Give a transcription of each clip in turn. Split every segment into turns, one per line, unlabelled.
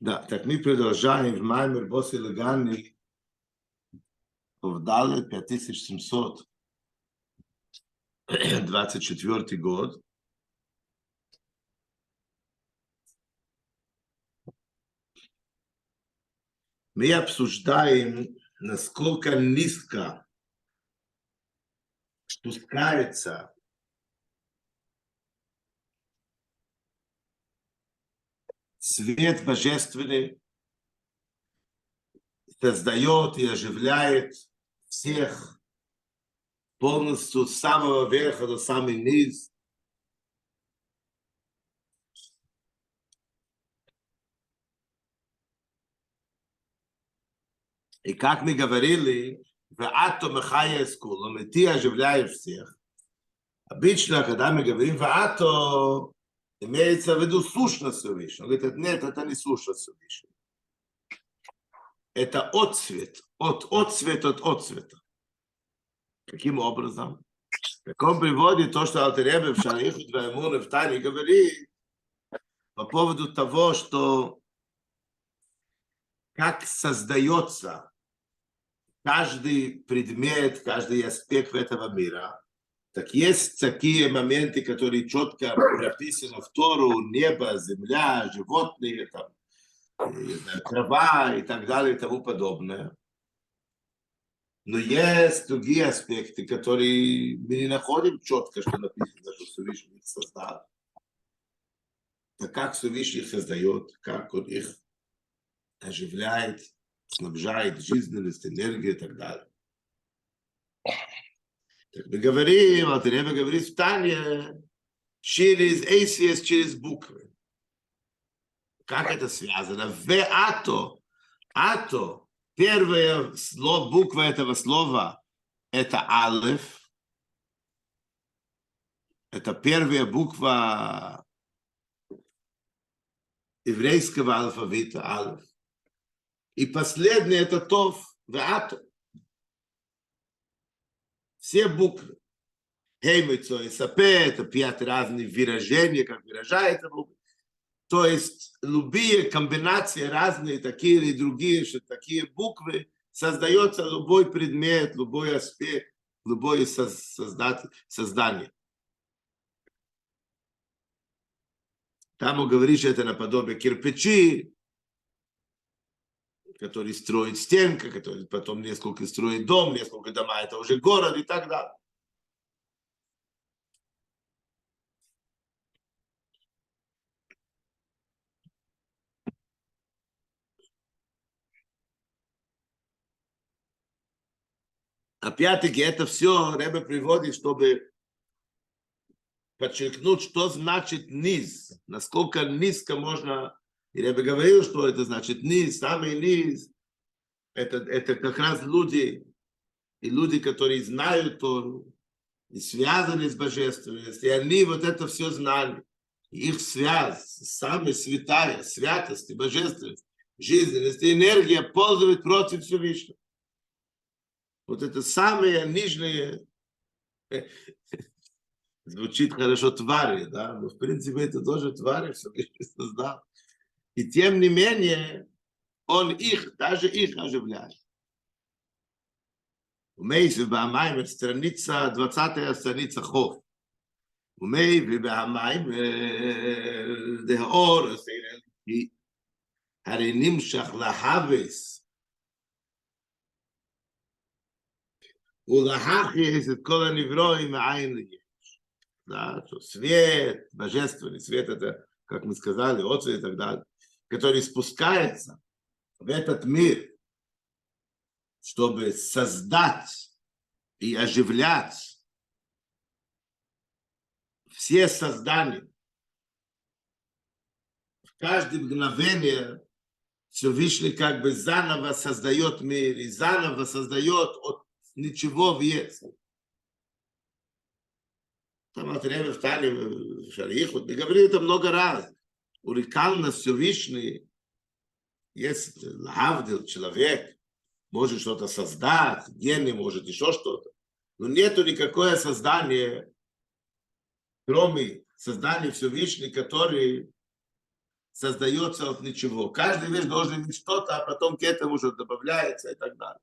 Да, так мы продолжаем в Маймер Босс Лагани в Дале 5724 год. Мы обсуждаем, насколько низко спускается свет божественный создает и оживляет всех полностью с самого верха до самый низ. И как мы говорили, в атом хая скулом, и ты оживляешь всех. Обычно, когда мы говорим в ато, имеется в виду сущность Всевышнего. Он говорит, нет, это не сущность Всевышнего. Это отцвет, от отцвет от отцвета. Каким образом? В каком приводе то, что Алтеребе в Шарихут Ваймуне в Тане говорит по поводу того, что как создается каждый предмет, каждый аспект этого мира – так есть такие моменты, которые четко прописаны в Тору, небо, земля, животные, там, трава и так далее и тому подобное. Но есть другие аспекты, которые мы не находим четко, что написано, что Всевышний их создал. Так как Всевышний их создает, как он их оживляет, снабжает жизненность, энергию и так далее. Мы говорим, Алтареба говорит в Тане, через ACS, через буквы. Как это связано? В ато, ато, первая слово, буква этого слова, это алеф, это первая буква еврейского алфавита, алеф. И последняя это тов, в ато все буквы. Хеймицо и сапе, это пять разных выражений, как выражается буквы. То есть любые комбинации разные, такие или другие, что такие буквы, создается любой предмет, любой аспект, любое создание. Там он говорит, что это наподобие кирпичи, который строит стенка, который потом несколько строит дом, несколько дома, это уже город и так далее. Опять-таки это все Ребе приводит, чтобы подчеркнуть, что значит низ, насколько низко можно и я бы говорил, что это значит низ, самый низ. Это, это как раз люди, и люди, которые знают Тору, и связаны с божественностью, и они вот это все знали. их связь, самая святая, святость и божественность, жизненность и энергия пользуют против Всевышнего. Вот это самые нижние, звучит хорошо твари, да, но в принципе это тоже твари, Всевышний создал. И тем не менее, он их, даже их оживляет. Умей в страница, 20 страница Хов. Умей в Бамайм, э, де Ор, сейрелки. Хариним шахлахавис. Улахахис, это кола неврои, маайны Да, что свет, божественный свет, это, как мы сказали, отцвет и так далее который спускается в этот мир, чтобы создать и оживлять все создания. В каждое мгновение Всевышний как бы заново создает мир и заново создает от ничего в есть. Там время в Тане, в Шариху, мы говорили это много раз уникальность Всевышний, есть лавдил, человек, может что-то создать, гений может еще что-то, но нету никакое создание, кроме создания Всевышнего, который создается от ничего. Каждая вещь должен иметь что-то, а потом к этому уже добавляется и так далее.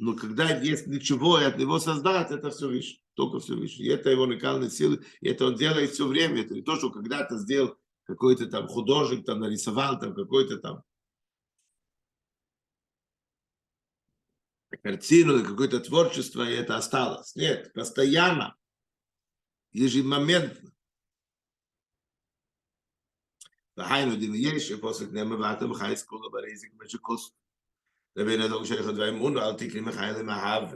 Но когда есть ничего, и от него создать, это все выше, только все выше. И это его уникальные силы, и это он делает все время. Это не то, что когда-то сделал какой-то там художник, там нарисовал, там какой-то там картину или какое-то творчество, и это осталось. Нет, постоянно, ежемоментно. והיינו דין יש פוסק נאמר ואתם חי סקולה ברזיק משקוס לבין הדוג שלך דברים אל תקרי מחי למהב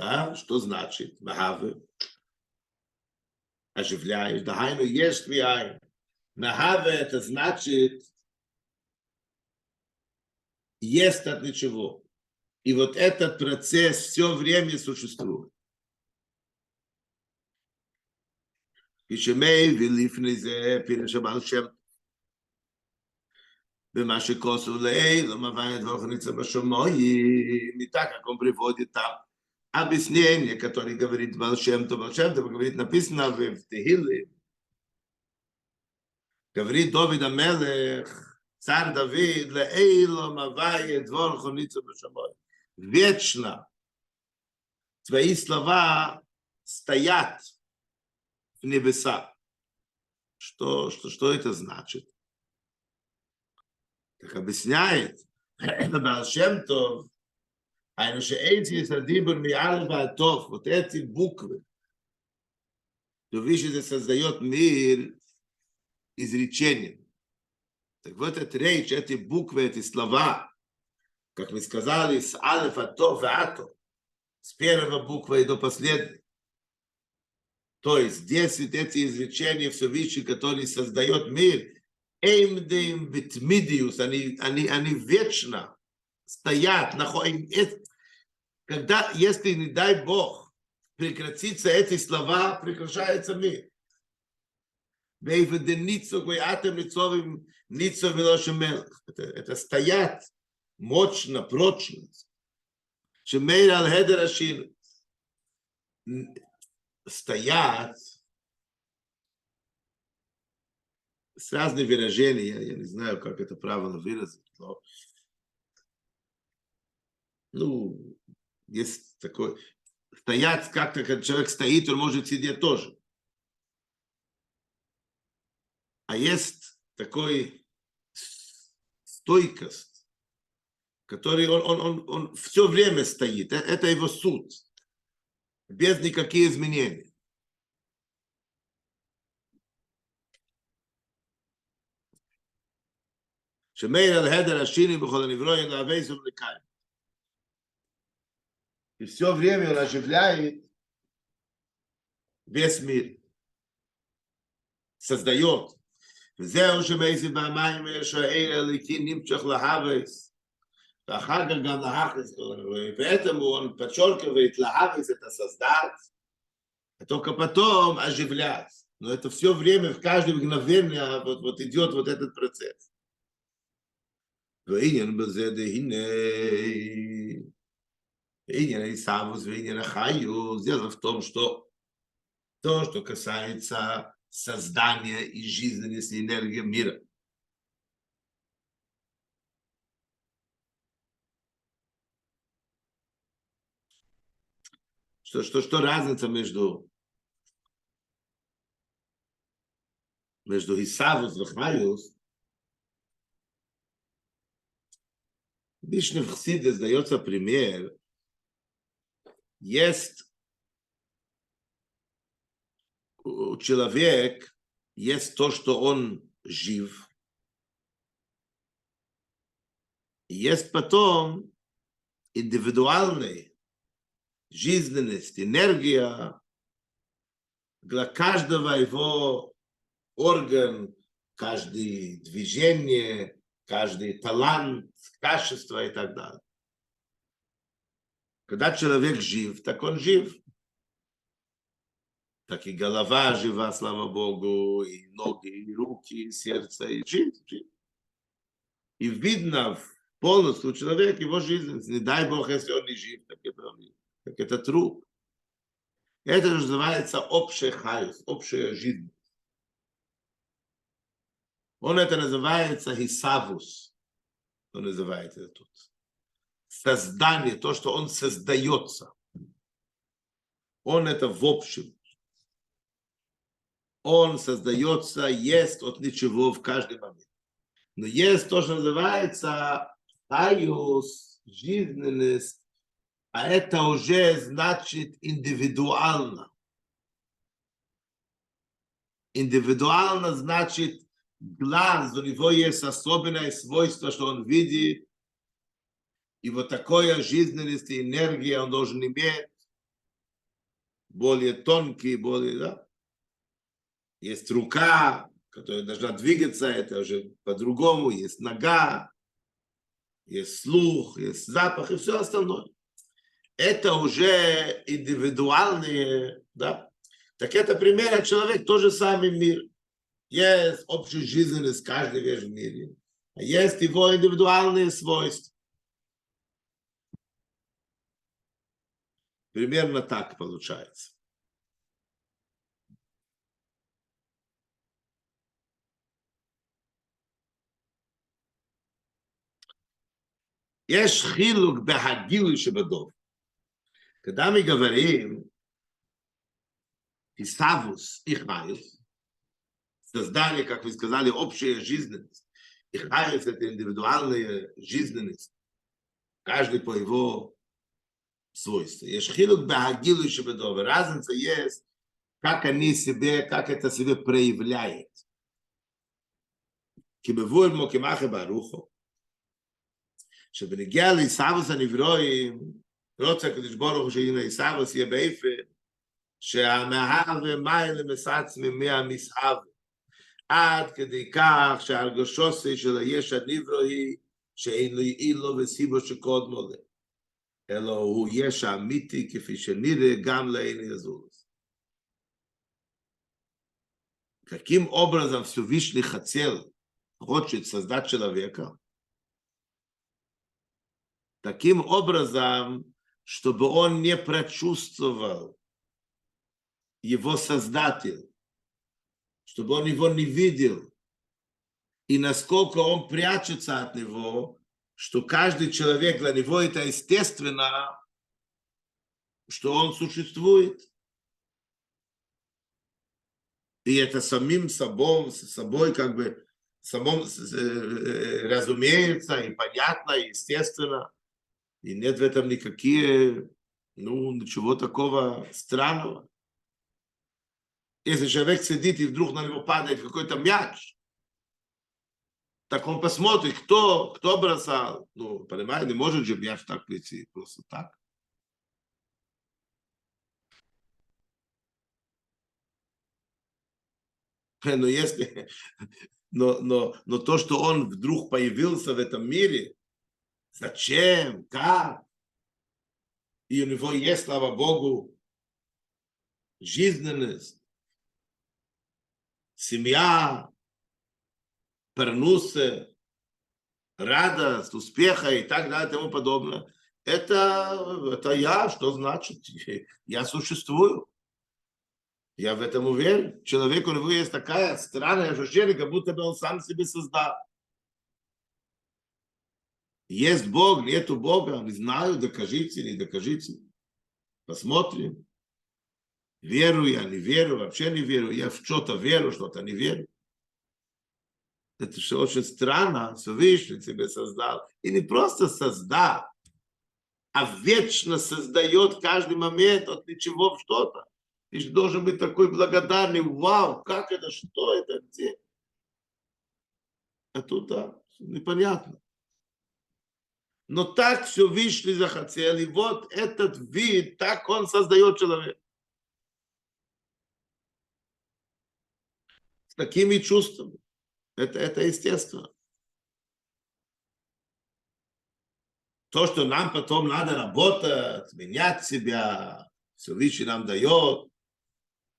да, что значит Махавы? Оживляешь. Да, хайну есть твоя. Махавы это значит есть от ничего. И вот этот процесс все время существует. כשמי ולפני זה פירש הבעל שם במה שכוסו לעיל, לא מבין את דברך ניצה בשמיים, не так, как он приводит там объяснение, которое говорит Бал Шем То, Бал Шем То, говорит, написано в Тегиле, говорит Давид Амелех, царь Давид, לעילו מווי את דברך ניצה בשמיים. Вечно твои слова стоят в небеса. Что, что, что это значит? Так объясняет Балшемтов, вот эти буквы, то видишь, это создает мир изречением. Так вот эта речь, эти буквы, эти слова, как мы сказали, с алифа то в ато, с первого буквы до последней. То есть здесь вот эти изречения Всевышний, который создает мир, эймдем битмидиус, они, они, они вечно стоят. Когда, если, не дай Бог, прекратится эти слова, прекращается мир. Это, это стоят мощно, прочно. Шемейр аль-хедер стоят с разными выражениями, я не знаю, как это правильно выразить, но ну, есть такой, стоять как-то, когда человек стоит, он может сидеть тоже. А есть такой стойкость, который он, он, он, он все время стоит. Это, это его суть без никаких изменений. שמאיר על הדר השיני בכל הנברואים להוויס ולקיים. И все время он оживляет весь мир. Создает. וזהו שמייסי במים יש האל הליקי נמשך להוויס. ואחר כך גם להכניס כל הנברואים. поэтому он подчеркивает להכניס את создать, а только потом оживлять. Но это все время, в каждое мгновение вот, вот идет вот этот процесс. ועניין בזה דהנה, עניין הישאבוס ועניין החיוס, זה в том, что то, что касается создания и жизненности энергии мира. Что, что, что разница между между Исавус и Хмариус Вишне в Хсиде сдается пример. Есть у человек есть то, что он жив. Есть потом индивидуальный жизненность, энергия для каждого его орган, каждое движение, каждый талант, качество и так далее. Когда человек жив, так он жив. Так и голова жива, слава Богу, и ноги, и руки, и сердце, и жизнь. жизнь. И видно полностью человек, его жизнь. Не дай Бог, если он не жив, так это так это труп. Это называется общая хайус, общая жизнь. Он это называется хисавус. Он называет это тут. Создание, то, что он создается. Он это в общем. Он создается, есть от ничего в каждый момент. Но есть то, что называется хайус, жизненность, а это уже значит индивидуально. Индивидуально значит глаз, у него есть особенное свойство, что он видит, и вот такое жизненность и энергия он должен иметь, более тонкий, более, да. Есть рука, которая должна двигаться, это уже по-другому, есть нога, есть слух, есть запах и все остальное. Это уже индивидуальные, да. Так это пример, человек тоже самый мир. Есть общая жизненность каждой вещь в мире. А есть его индивидуальные свойства. Примерно так получается. יש חילוק בהגילוי שבדוב. когда мы говорим Иставус и Хайус, создали, как вы сказали, общая жизненность. И Хайус – это индивидуальная жизненность. Каждый по его свойству. Есть хилук бахагилу еще Разница есть, как они себе, как это себе проявляет. כמבואר מו כמחה ברוחו, שבנגיע לעיסאוויס הנברואים, רוצה הקדוש ברוך הוא שהנה עיסאוויס יהיה באיפן, שהמאהב ומייל מסעצמי מהמסהב, עד כדי כך שהרגשוסי של היש הנברו היא שאין לו אילו וסיבו שקודמו לה, אלא הוא יש האמיתי כפי שנראה גם לעין יזוז. Каким образом Всевышний хотел, хочет создать человека? Таким образом, чтобы он не прочувствовал его Создатель, Чтобы он его не видел, и насколько он прячется от него, что каждый человек для него это естественно, что он существует. И это самим собой, собой как бы самом разумеется и понятно, и естественно. И нет в этом никакие, ну, ничего такого странного. Если человек сидит и вдруг на него падает какой-то мяч, так он посмотрит, кто, кто бросал. Ну, понимаете, не может же мяч так прийти, просто так. Но если, но, но, но то, что он вдруг появился в этом мире, зачем, как, и у него есть, слава Богу, жизненность, семья, пернусы, радость, успеха и так далее и тому подобное. Это, это я, что значит? Я существую. Я в этом уверен. Человек, у него есть такая странная ощущение, как будто бы он сам себе создал. Есть Бог, нету Бога, не знаю, докажите, не докажите. Посмотрим. Верю я, не верю, вообще не верю. Я в что-то верю, что-то не верю. Это же очень странно, Всевышний тебе создал. И не просто создал, а вечно создает каждый момент от ничего в что-то. Ты же должен быть такой благодарный. Вау, как это, что это, где? А тут, да, непонятно. Но так все вышли захотел, и вот этот вид, так он создает человека. Такими чувствами. Это, это естественно. То, что нам потом надо работать, менять себя, Всевышний нам дает,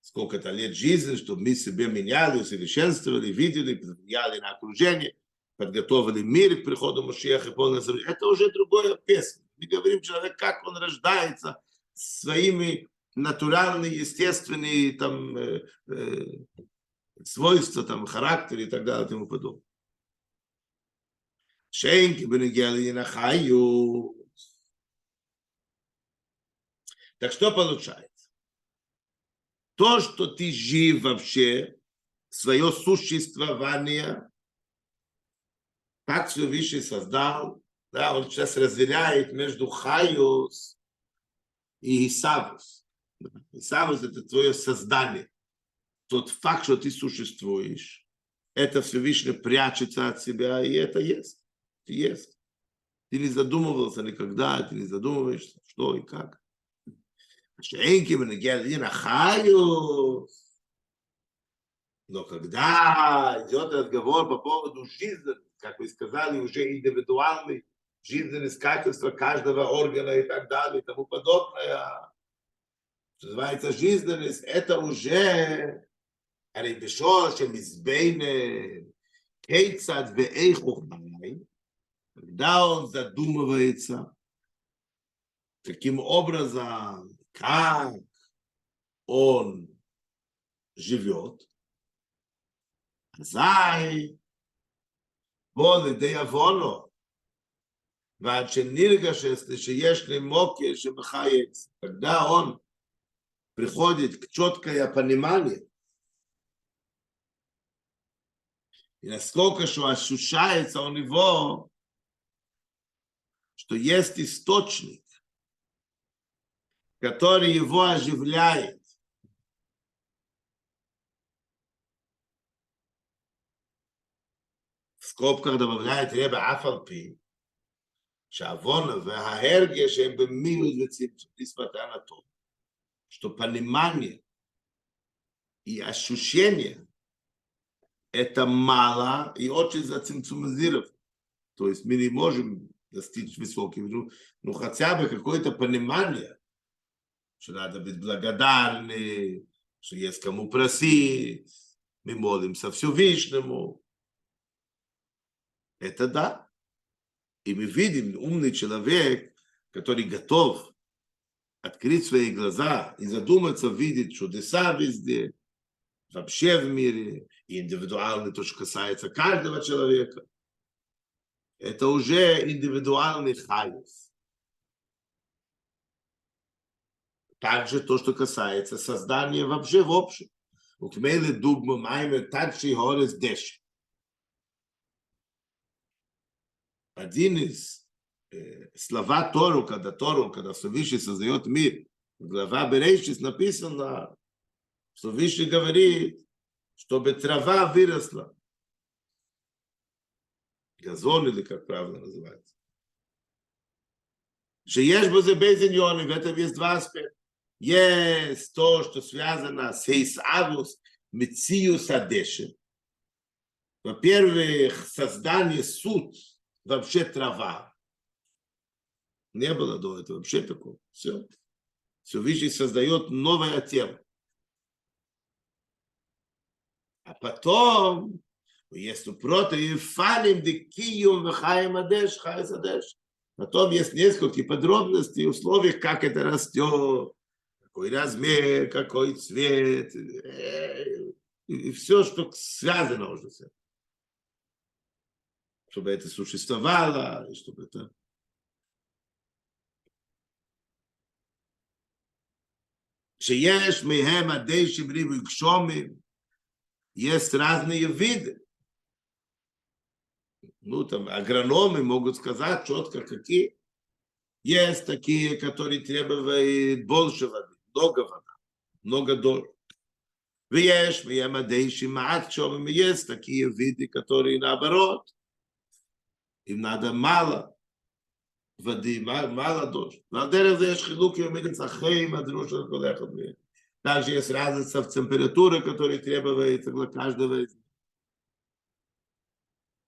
сколько-то лет жизни, чтобы мы себе меняли, усовершенствовали, видели, влияли на окружение, подготовили мир к приходу Машиаха, это уже другое песня. Мы говорим человек, как он рождается своими натуральные, естественные там э, э, свойства, там характер и так далее и тому подобное. Шейнки бенегели на. Так что получается? То, что ты жив вообще, свое существование, как все Высший создал, да, он сейчас разделяет между хаюс и исавус. Исавус – это твое создание. Тот факт, что ты существуешь, это Всевышний прячется от себя, и это есть. Ты есть. Ты не задумывался никогда, ты не задумываешься, что и как. Но когда идет разговор по поводу жизни, как вы сказали, уже индивидуальный, жизненные качества каждого органа и так далее и тому подобное, что называется жизненность, это уже הרגישו שמזבין כיצד ואיך הוא חי, когда он задумывается, каким образом, как он живет, אזי בוא לידי עוונו, ועד שנרגש שיש לי מוקר שמחייץ, когда он приходит к четкое понимание, И насколько что ощущается у него, что есть источник, который его оживляет. В скобках добавляет Ребе Афалпи, שהעוון וההרגש הם במיעוט וצמצום, несмотря на то, что понимание и ощущение это мало и очень зацинцумизировано. То есть мы не можем достичь высоких, ну, ну хотя бы какое-то понимание, что надо быть благодарны, что есть кому просить, мы молимся Всевышнему. Это да. И мы видим умный человек, который готов открыть свои глаза и задуматься, видеть чудеса везде, вообще в мире, и индивидуальный, то, что касается каждого человека, это уже индивидуальный хайс. Также то, что касается создания вообще в общем. וכמו לדוגמא מאמר תדשא הארץ דשא. Один из э, слова Тору, когда Тору, когда Всевышний создает мир, глава Берейшис написано, что выше говорит, чтобы трава выросла. Газон или как правильно называется. Шеешь бы в этом есть два аспекта. Есть то, что связано с Хейсавус, Мециус Адеши. Во-первых, создание суд, вообще трава. Не было до этого вообще такого. Все. Все Всевышний создает новое тело. А потом, если против фалим дикиюм вхаем адеш, хайс адеш. Потом есть несколько подробностей, условий, как это растет, какой размер, какой цвет, и все, что связано уже с этим. Чтобы это существовало, чтобы это... שיש מהם הדשא בריבוי גשומים, есть разные виды. Ну, там, агрономы могут сказать четко, какие. Есть такие, которые требуют больше воды, много воды, много дождь. ויש וימדי מעט שומם, есть такие виды, которые наоборот, им надо мало воды, мало дождь. На דרך זה יש חילוק יומי לצרכים, הדרוש של כל אחד מהם. Также есть разница в температуре, которая требуется для каждого из них.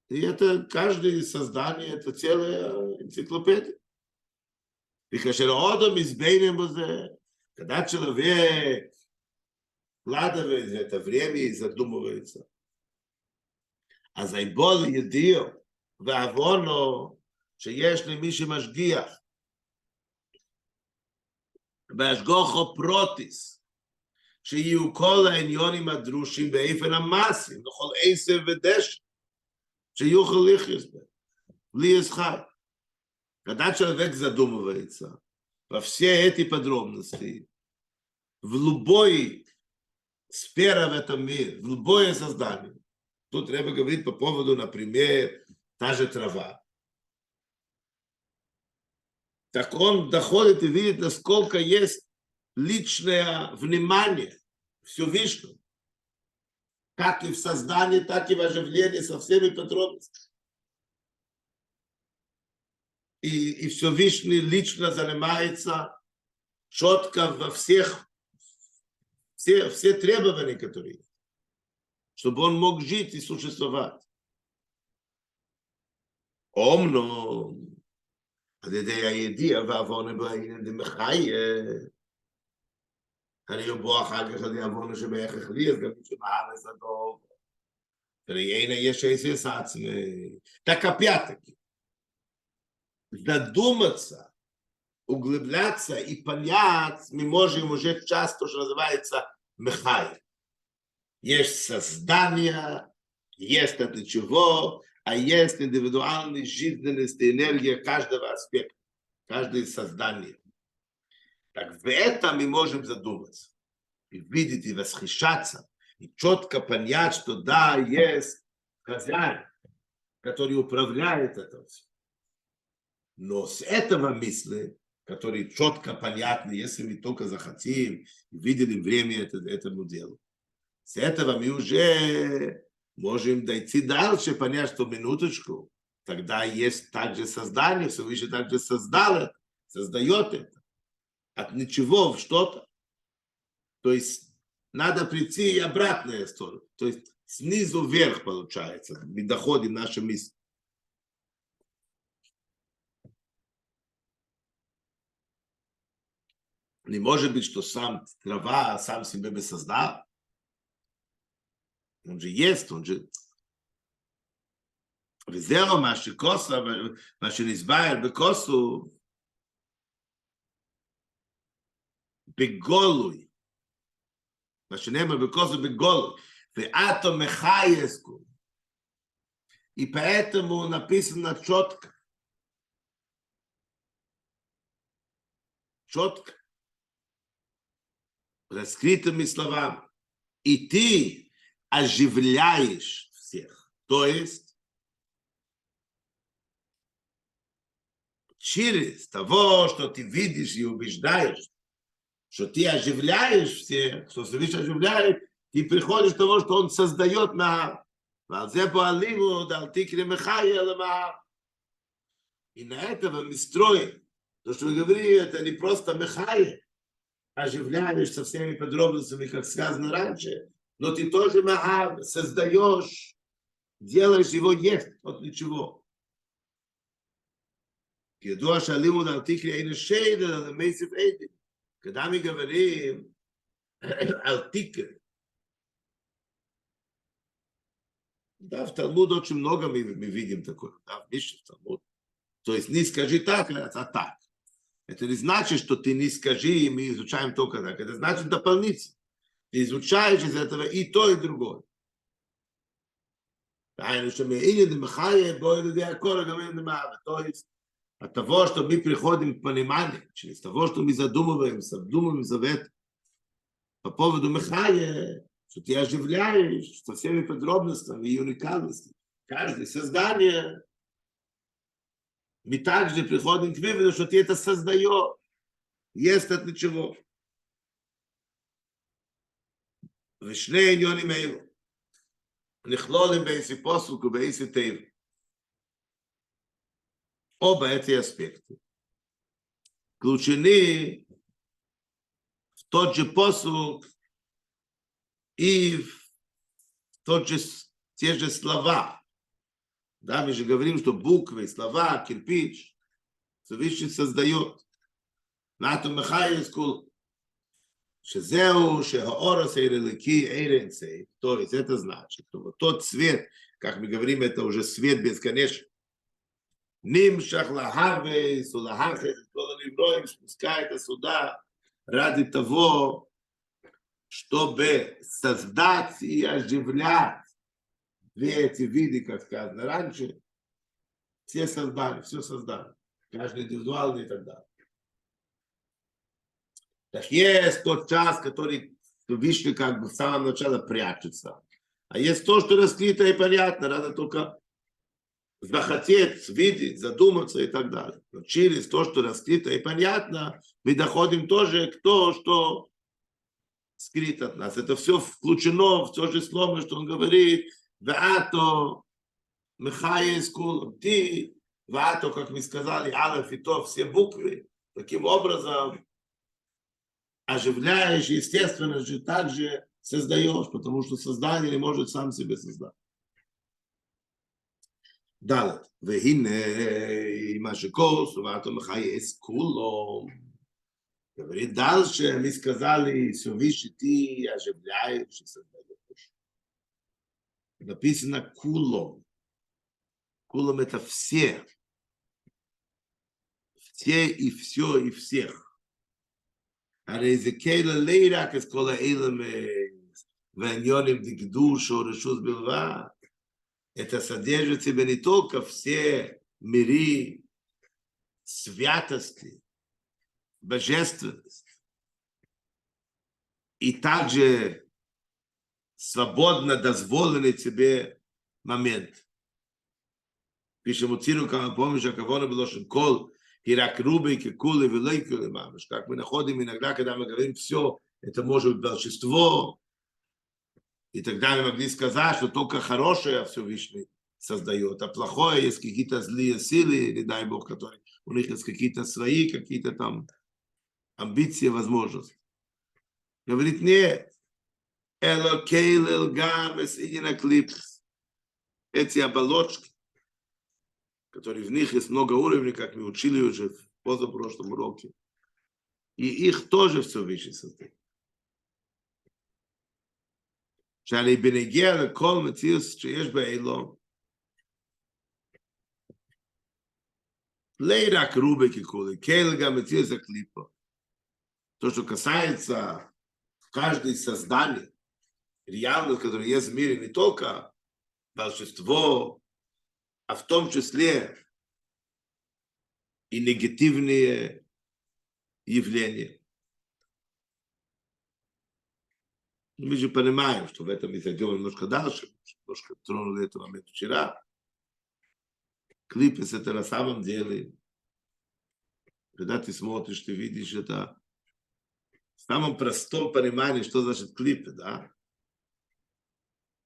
И это каждое создание, это целая энциклопедия. И Одам избейнем когда человек вкладывает это время и задумывается. אז היבול ידיעו ועוונו שיש למי שמשגיח בהשגוחו פרוטיס, שיהיו כל העניונים הדרושים באיפן המעשים, לכל עשב ודשא, שיוכל לחיות בהם, בלי ישחק. Когда человек задумывается во все эти подробности, в любой сфере в этом мире, в любое создание, тут Рэба говорит по поводу, например, та же трава. Так он доходит и видит, насколько есть личное внимание Всевышнему. Как и в создании, так и в оживлении со всеми подробностями. И, и Всевышний лично занимается четко во всех, все, все требования, которые есть, чтобы он мог жить и существовать. אומנם, על ידי הידיע והעוון בעניין דמחיה, אני יבוא אחר כך על ידי עוון שבערך לי, אז גם מי שבארץ הדוב. Приена еще עצמי. Так опять-таки, задуматься, углубляться и понять мы можем уже часто, что называется, мехай. Есть создание, есть это чего, а есть индивидуальная жизненность и энергия каждого аспекта, каждое создание. Так в этом мы можем задуматься, и видеть, и восхищаться, и четко понять, что да, есть хозяин, который управляет этим всем. Но с этого мысли, который четко понятны, если мы только захотим, видели время это, этому делу, с этого мы уже можем дойти дальше, понять, что минуточку, тогда есть также создание, Всевышний также создал это, создает это От ничего в что-то. То есть надо прийти и обратная сторону. То есть снизу вверх получается. Мы доходим наши мысли. Не может быть, что сам трава сам себе бы создал. Он же есть, он же... וזהו מה שכוסו, מה שנסבר בכוסו, בגולוי. מה שנאמר בכוסו בגולוי. ואתו מחייסקו. И поэтому написано четко. Четко. Раскрытыми словами. И ты оживляешь всех. То есть через того, что ты видишь и убеждаешь, что ты оживляешь всех, что Всевышний оживляет, ты приходишь к тому, что он создает на и на этого мы строим. То, что вы говорите, это не просто мехая, оживляешь со всеми подробностями, как сказано раньше, но ты тоже Махав создаешь, делаешь его есть от ничего. ידוע שהלימוד על תקרי אין השד, אלא למייסף עדים. когда мы говорим о тике, да, в Талмуд очень много мы, мы видим такое, да, в Мишне, в Талмуд. То есть не скажи так, а так. Это не значит, что ты не скажи, и мы изучаем только так. Это значит дополнительно. Ты изучаешь из этого и то, и другое. То есть от того, что мы приходим к пониманию, через того, что мы задумываемся, вдумываемся в это, по поводу Михая, что ты оживляешь со всеми подробностями и уникальностью. Каждое создание, мы также приходим к выводу, что ты это создаешь. Есть от ничего. ושני עניונים אלו נכלולים באיזה פוסוק ובאיזה טבע, Оба эти аспекты включены в тот же посуд и в тот же, те же слова. Да, мы же говорим, что буквы, слова, кирпич, Всевышний создает. Нату Михайловскую, Шезеу, Шегаорос, Эйрелики, Эйренцей. То есть это значит, что вот тот цвет, как мы говорим, это уже свет бесконечный. нимшах лахавес, улахахес, כל הנברואים, спускается сюда, ради того, чтобы создать и оживлять две эти виды, как сказано раньше, все создали, все создали, каждый индивидуальный и так далее. Так есть тот час, который Вишня как бы с самого начала прячется. А есть то, что раскрыто и понятно, надо только захотеть, видеть, задуматься и так далее. Но через то, что раскрыто и понятно, мы доходим тоже к тому, что скрыто от нас. Это все включено в то же слово, что он говорит, ваато, мехае скул, ты, ваато, как мы сказали, алаф и то, все буквы, таким образом оживляешь, естественно же, также создаешь, потому что создание не может сам себе создать. ד' והנה מה שכוס ובאתו מחייס כולו. Говорит, дальше мы сказали, Всевышний ты оживляешь и создаешь. Написано кулом. Кулом это все. Все и все и всех. הרי זה כאילו לא רק את כל האלמנט והעניונים דקדוש או רשות בלבד, Это содержит в себе не только все миры, святости, божественность, и также свободно дозволенный тебе момент. Пишем у Циру, как помнишь, а кого было, что кол, и рак рубы, и кулы, и великулы, мамыш. Как мы находим иногда, когда мы говорим все, это может быть волшебство, и тогда мы могли сказать, что только хорошее Всевышний создает, а плохое есть какие-то злые силы, не дай Бог, которые у них есть какие-то свои, какие-то там амбиции, возможности. Говорит, нет, אלא כולל גם קליפות. Эти оболочки, которые в них есть много уровней, как мы учили уже в позапрошлом уроке, и их тоже Всевышний создает. שאני בנגיע לכל מציאות שיש באלו, לא רק רובה ככולי, כן גם מציאות הקליפה. То, что касается каждой создания, реальность, которая есть в мире, не только волшебство, а в том числе и негативные явления. Мы же понимаем, что в этом мы зайдем немножко дальше, немножко тронули этот момент вчера. Клипес это на самом деле, когда ты смотришь, ты видишь это в самом простом понимании, что значит клипы, да?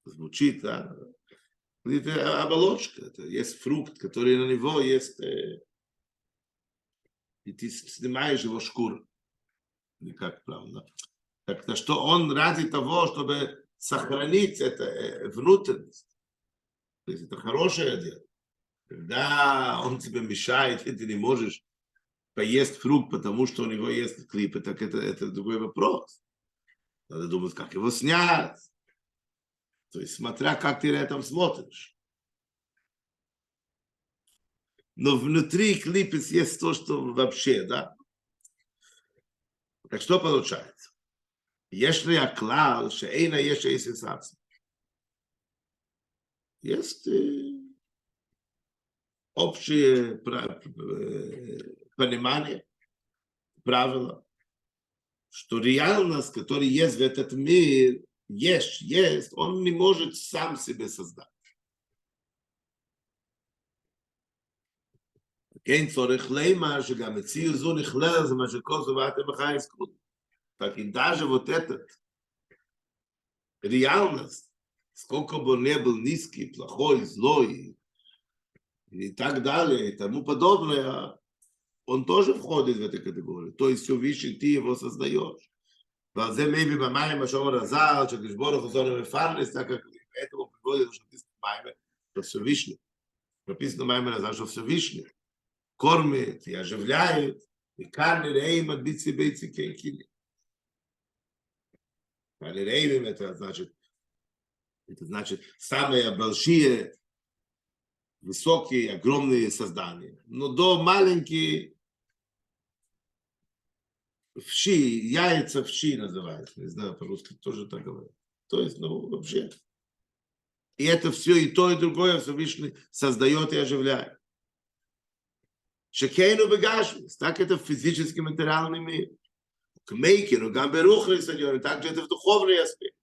Звучит, да? Это оболочка, это есть фрукт, который на него есть, и ты снимаешь его шкуру. Или как? Так то что он ради того, чтобы сохранить это внутренность. То есть это хорошее дело. Когда он тебе мешает, и ты не можешь поесть фрукт, потому что у него есть клипы, так это, это другой вопрос. Надо думать, как его снять. То есть, смотря как ты на этом смотришь. Но внутри клипес есть то, что вообще, да. Так что получается? יש לי הכלל שאין היש איסס עצמי. Есть общее понимание, правило, что реальность, которая есть в этот мир, есть, есть, он не может сам себе создать. כן צורך לימה שגם מציאות זו נכלל זה מה שכל זובת בחייס קודם. Так и даже вот этот реальность, сколько бы он не был низкий, плохой, злой и так далее, и тому подобное, он тоже входит в эту категорию. То есть все выше ты его создаешь. ועל זה מי במים מה שאומר הזל, שהקדוש ברוך הוא זון מפרנס, так как этому приводит, что написано в что Всевышний. Написано в Маймер Азал, что Всевышний кормит и оживляет, и карни рейм от бици бейци кейкили. Алирейвим это значит, это значит самые большие, высокие, огромные создания. Но до маленькие вщи, яйца вщи называется, не знаю, по-русски тоже так говорят. То есть, ну, вообще. И это все и то, и другое Всевышний создает и оживляет. Шекейну бегашвис, так это в физическом материальном. К мейкину, гамберухли садьоны, также это в духовный аспект.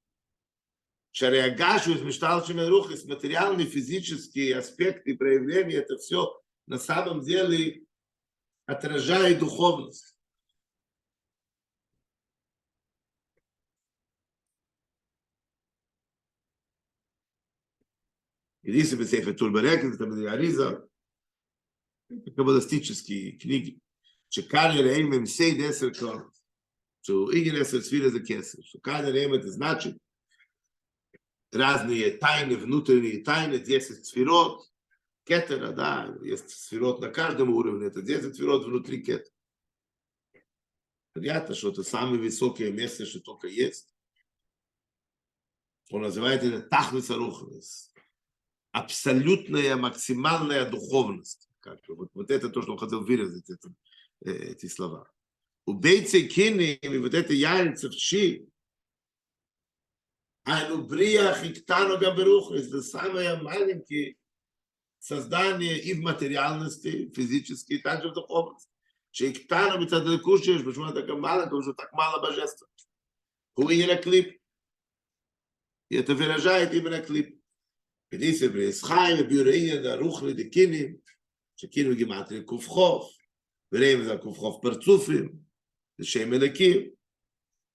Шаре агашвис, мечталчим рухис, материальный, физический аспект и проявление, это все на самом деле отражает духовность. Если бы Сефер Турбарек, это Ариза, каббалистические книги. Чекали Рейм им сей десер Иген десер свира за кесер. Что Кали Рейм это значит разные тайны, внутренние тайны, 10 сферот, кетера, да, есть сферот на каждом уровне, это 10 сферот внутри кетера. Понятно, что это самое высокое место, что только есть. Он называет это Тахлиса Рухлис. Абсолютная, максимальная духовность. Как, вот, вот это то, что он хотел выразить, это, э, эти слова. У бейцы кини, и вот это яйца в щи, Айну бриях и ктану габерухлис, это самое маленькое создание и в материальности, физически, и также в духовности. Шейктану מצד הליכוז שיש בשמונה так мало, потому что так мало божества. הוא именно клип. И это выражает именно клип. כדיסי בריסחיים וביוראים דרוכלי דקינים, שקינו גימטרי קוף וראים זה קוף חוף פרצופים, Шейм Элаким.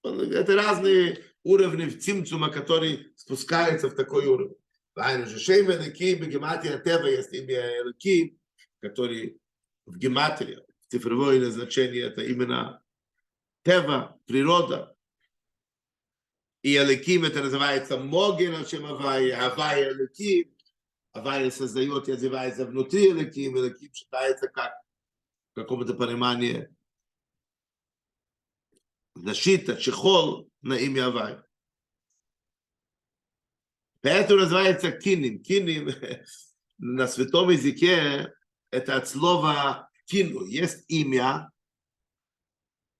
Это разные уровни в Цимцума, который спускается в такой уровень. Вайну же Шейм Элаким, Бегемати Атева, если имя Элаким, который в гематрии, в цифровое назначение, это именно Тева, природа. И Элаким это называется Могин, Ашем Авай, Авай Элаким. Авайя создает и одевается внутри Элаким, Элаким считается как в каком-то понимании защита, чехол на имя Авай. Поэтому называется киним. Киним на святом языке это от слова кину. Есть имя.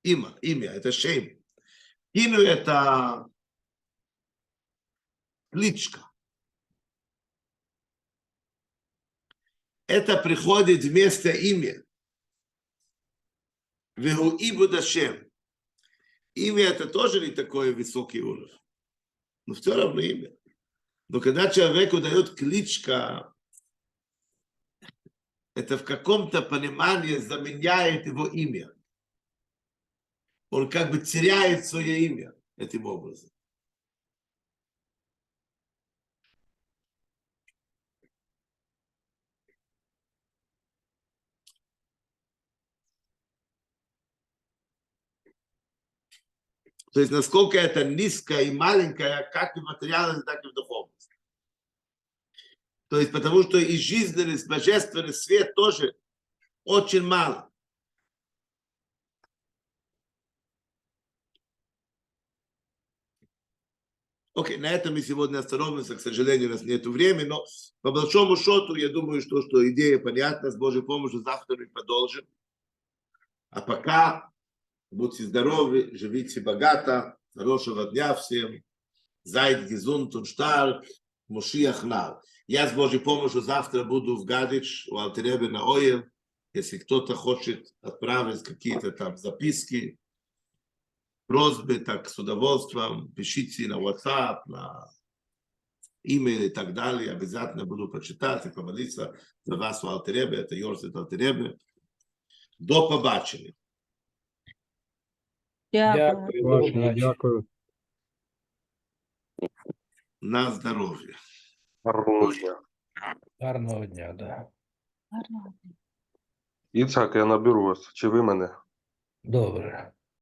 Имя, имя, это шейм. Кину это кличка. Это приходит вместо имя. Вегу Ибудашем. Имя это тоже не такой высокий уровень. Но все равно имя. Но когда человеку дают кличка, это в каком-то понимании заменяет его имя. Он как бы теряет свое имя этим образом. То есть насколько это низкое и маленькое, как и в материальности, так и в духовности. То есть потому что и жизненность, божественный свет тоже очень мало. Окей, на этом мы сегодня остановимся, к сожалению, у нас нет времени, но по большому счету, я думаю, что, что идея понятна, с Божьей помощью завтра мы продолжим. А пока Будьте здоровы, живите богато. Хорошего дня всем. Зайд Гизунт und stark. Мушиях нав. Я с Божьей помощью завтра буду в Гадич, у Алтеребе на Ойл. Если кто-то хочет отправить какие-то там записки, просьбы, так с удовольствием пишите на WhatsApp, на имейл и так далее. Обязательно буду почитать и помолиться за вас у Алтеребе. Это Йорзет Алтеребе. До побачення.
Дякую.
Бачення, дякую.
На здоров'я.
Гарного дня.
Гарного дня, да.
Гарного дня.
Іцхак, я наберу вас. Чи ви мене?
Добре.